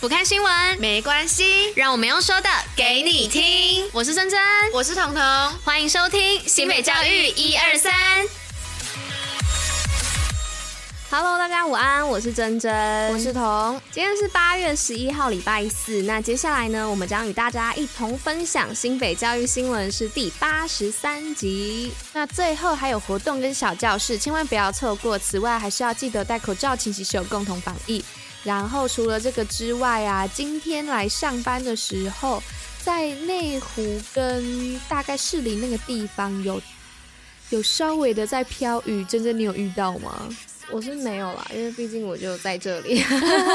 不看新闻没关系，让我们用说的给你听。我是珍珍，我是彤彤，欢迎收听新北教育一二三。Hello，大家午安，我是珍珍，我是彤。今天是八月十一号，礼拜四。那接下来呢，我们将与大家一同分享新北教育新闻是第八十三集。那最后还有活动跟小教室，千万不要错过。此外，还是要记得戴口罩、勤洗手，共同防疫。然后除了这个之外啊，今天来上班的时候，在内湖跟大概士林那个地方有有稍微的在飘雨，真的你有遇到吗？我是没有啦，因为毕竟我就在这里。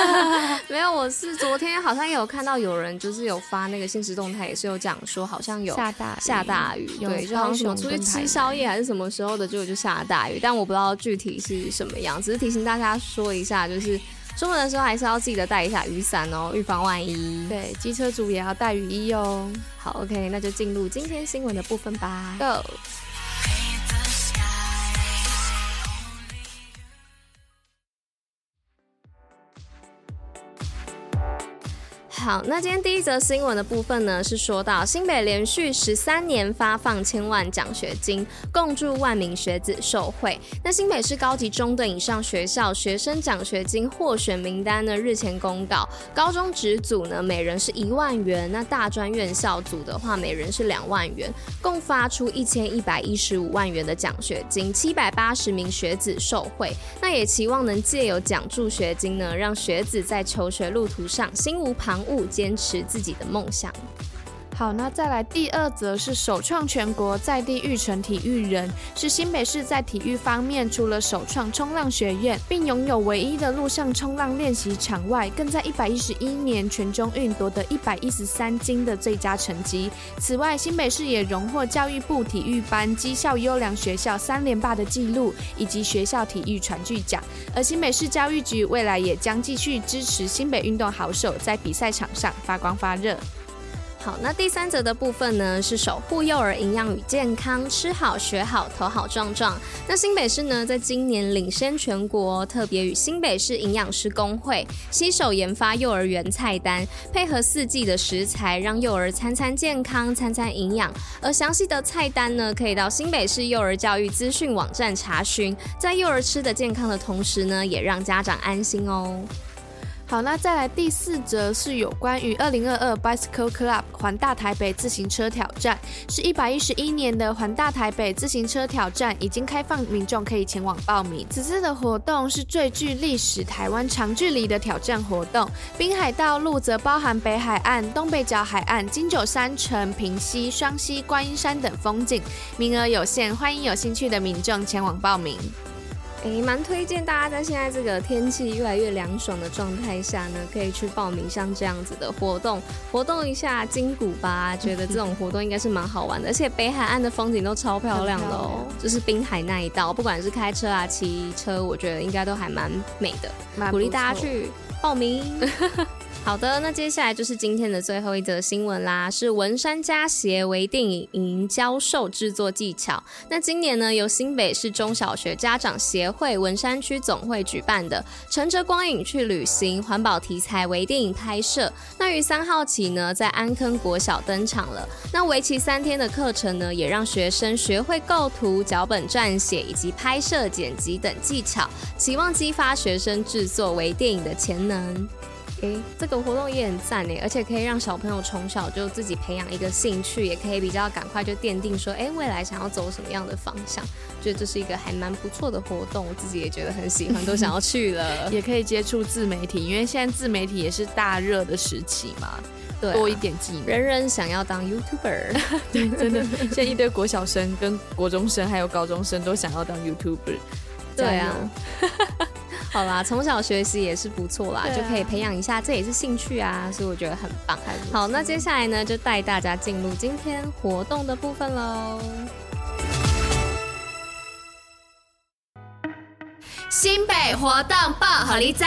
没有，我是昨天好像有看到有人就是有发那个现实动态，也是有讲说好像有下大下大雨，对，就好像什么出去吃宵夜还是什么时候的，结果就下大雨，但我不知道具体是什么样，只是提醒大家说一下，就是。出门的时候还是要记得带一下雨伞哦，预防万一。对，机车族也要带雨衣哦。好，OK，那就进入今天新闻的部分吧。Go。好，那今天第一则新闻的部分呢，是说到新北连续十三年发放千万奖学金，共助万名学子受惠。那新北市高级中等以上学校学生奖学金获选名单呢，日前公告，高中职组呢每人是一万元，那大专院校组的话每人是两万元，共发出一千一百一十五万元的奖学金，七百八十名学子受惠。那也期望能借由奖助学金呢，让学子在求学路途上心无旁骛。坚持自己的梦想。好，那再来第二则是首创全国在地育成体育人，是新北市在体育方面除了首创冲浪学院，并拥有唯一的陆上冲浪练习场外，更在一百一十一年全中运夺得一百一十三金的最佳成绩。此外，新北市也荣获教育部体育班绩效优良学校三连霸的纪录，以及学校体育传具奖。而新北市教育局未来也将继续支持新北运动好手在比赛场上发光发热。好，那第三则的部分呢，是守护幼儿营养与健康，吃好学好，头好壮壮。那新北市呢，在今年领先全国，特别与新北市营养师工会携手研发幼儿园菜单，配合四季的食材，让幼儿餐餐健康，餐餐营养。而详细的菜单呢，可以到新北市幼儿教育资讯网站查询。在幼儿吃得健康的同时呢，也让家长安心哦。好，那再来第四则是有关于二零二二 Bicycle Club 环大台北自行车挑战，是一百一十一年的环大台北自行车挑战，已经开放民众可以前往报名。此次的活动是最具历史台湾长距离的挑战活动，滨海道路则包含北海岸、东北角海岸、金九山城、平溪、双溪、观音山等风景，名额有限，欢迎有兴趣的民众前往报名。诶、欸，蛮推荐大家在现在这个天气越来越凉爽的状态下呢，可以去报名像这样子的活动，活动一下筋骨吧。觉得这种活动应该是蛮好玩的，而且北海岸的风景都超漂亮的哦，就是滨海那一道，不管是开车啊、骑车，我觉得应该都还蛮美的，鼓励大家去报名。好的，那接下来就是今天的最后一则新闻啦，是文山家协微电影营教授制作技巧。那今年呢，由新北市中小学家长协会文山区总会举办的“乘着光影去旅行”环保题材微电影拍摄，那于三号起呢，在安坑国小登场了。那为期三天的课程呢，也让学生学会构图、脚本撰写以及拍摄、剪辑等技巧，期望激发学生制作微电影的潜能。诶，这个活动也很赞诶，而且可以让小朋友从小就自己培养一个兴趣，也可以比较赶快就奠定说，诶，未来想要走什么样的方向。觉得这是一个还蛮不错的活动，我自己也觉得很喜欢，都想要去了。也可以接触自媒体，因为现在自媒体也是大热的时期嘛，对啊，多一点技能。人人想要当 YouTuber，对，真的，现在一堆国小生、跟国中生还有高中生都想要当 YouTuber。对啊。好啦，从小学习也是不错啦，啊、就可以培养一下，这也是兴趣啊，所以我觉得很棒。好，那接下来呢，就带大家进入今天活动的部分喽。新北活动报虎哩知。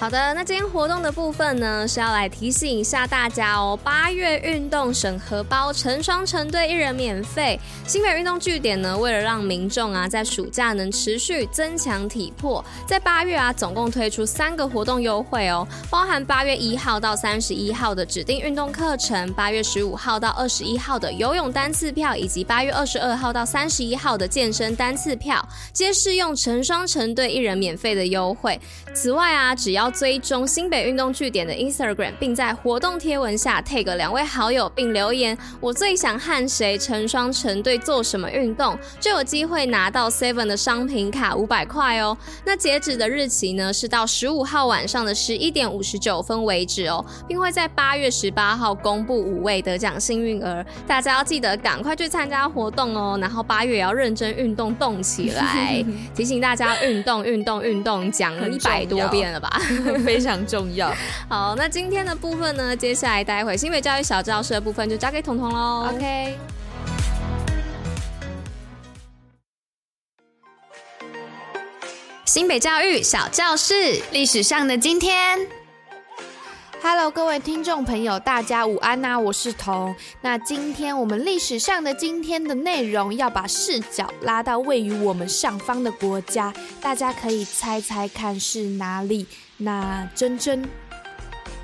好的，那今天活动的部分呢，是要来提醒一下大家哦。八月运动省荷包，成双成对一人免费。新北运动据点呢，为了让民众啊在暑假能持续增强体魄，在八月啊总共推出三个活动优惠哦，包含八月一号到三十一号的指定运动课程，八月十五号到二十一号的游泳单次票，以及八月二十二号到三十一号的健身单次票，皆适用成双成对一人免费的优惠。此外啊，只要追踪新北运动据点的 Instagram，并在活动贴文下 tag 两位好友，并留言“我最想和谁成双成对做什么运动”，就有机会拿到 Seven 的商品卡五百块哦。那截止的日期呢，是到十五号晚上的十一点五十九分为止哦，并会在八月十八号公布五位得奖幸运儿，大家要记得赶快去参加活动哦。然后八月也要认真运动动起来，提醒大家运动运动运动，讲了一百多遍了吧？非常重要。好，那今天的部分呢，接下来待会新北教育小教室的部分就交给彤彤喽。OK。新北教育小教室，历史上的今天。Hello，各位听众朋友，大家午安呐、啊！我是彤。那今天我们历史上的今天的内容，要把视角拉到位于我们上方的国家，大家可以猜猜看是哪里？那珍珍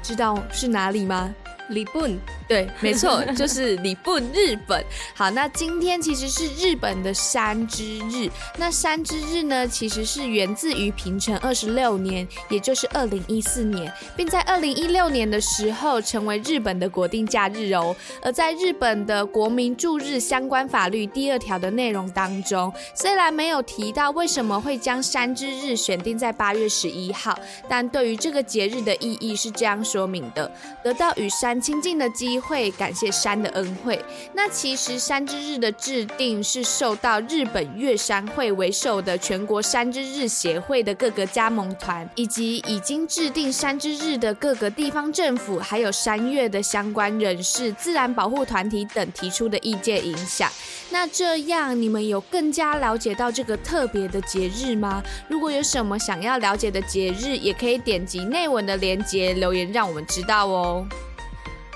知道是哪里吗？日本。对，没错，就是日本，日本。好，那今天其实是日本的山之日。那山之日呢，其实是源自于平成二十六年，也就是二零一四年，并在二零一六年的时候成为日本的国定假日哦。而在日本的国民驻日相关法律第二条的内容当中，虽然没有提到为什么会将山之日选定在八月十一号，但对于这个节日的意义是这样说明的：得到与山亲近的机。会感谢山的恩惠。那其实山之日的制定是受到日本岳山会为首的全国山之日协会的各个加盟团，以及已经制定山之日的各个地方政府，还有山岳的相关人士、自然保护团体等提出的意见影响。那这样你们有更加了解到这个特别的节日吗？如果有什么想要了解的节日，也可以点击内文的链接留言，让我们知道哦。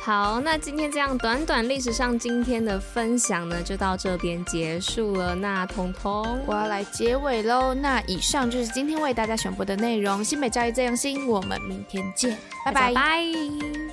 好，那今天这样短短历史上今天的分享呢，就到这边结束了。那彤彤，我要来结尾喽。那以上就是今天为大家选播的内容。新北教育最用心，我们明天见，拜拜。拜拜。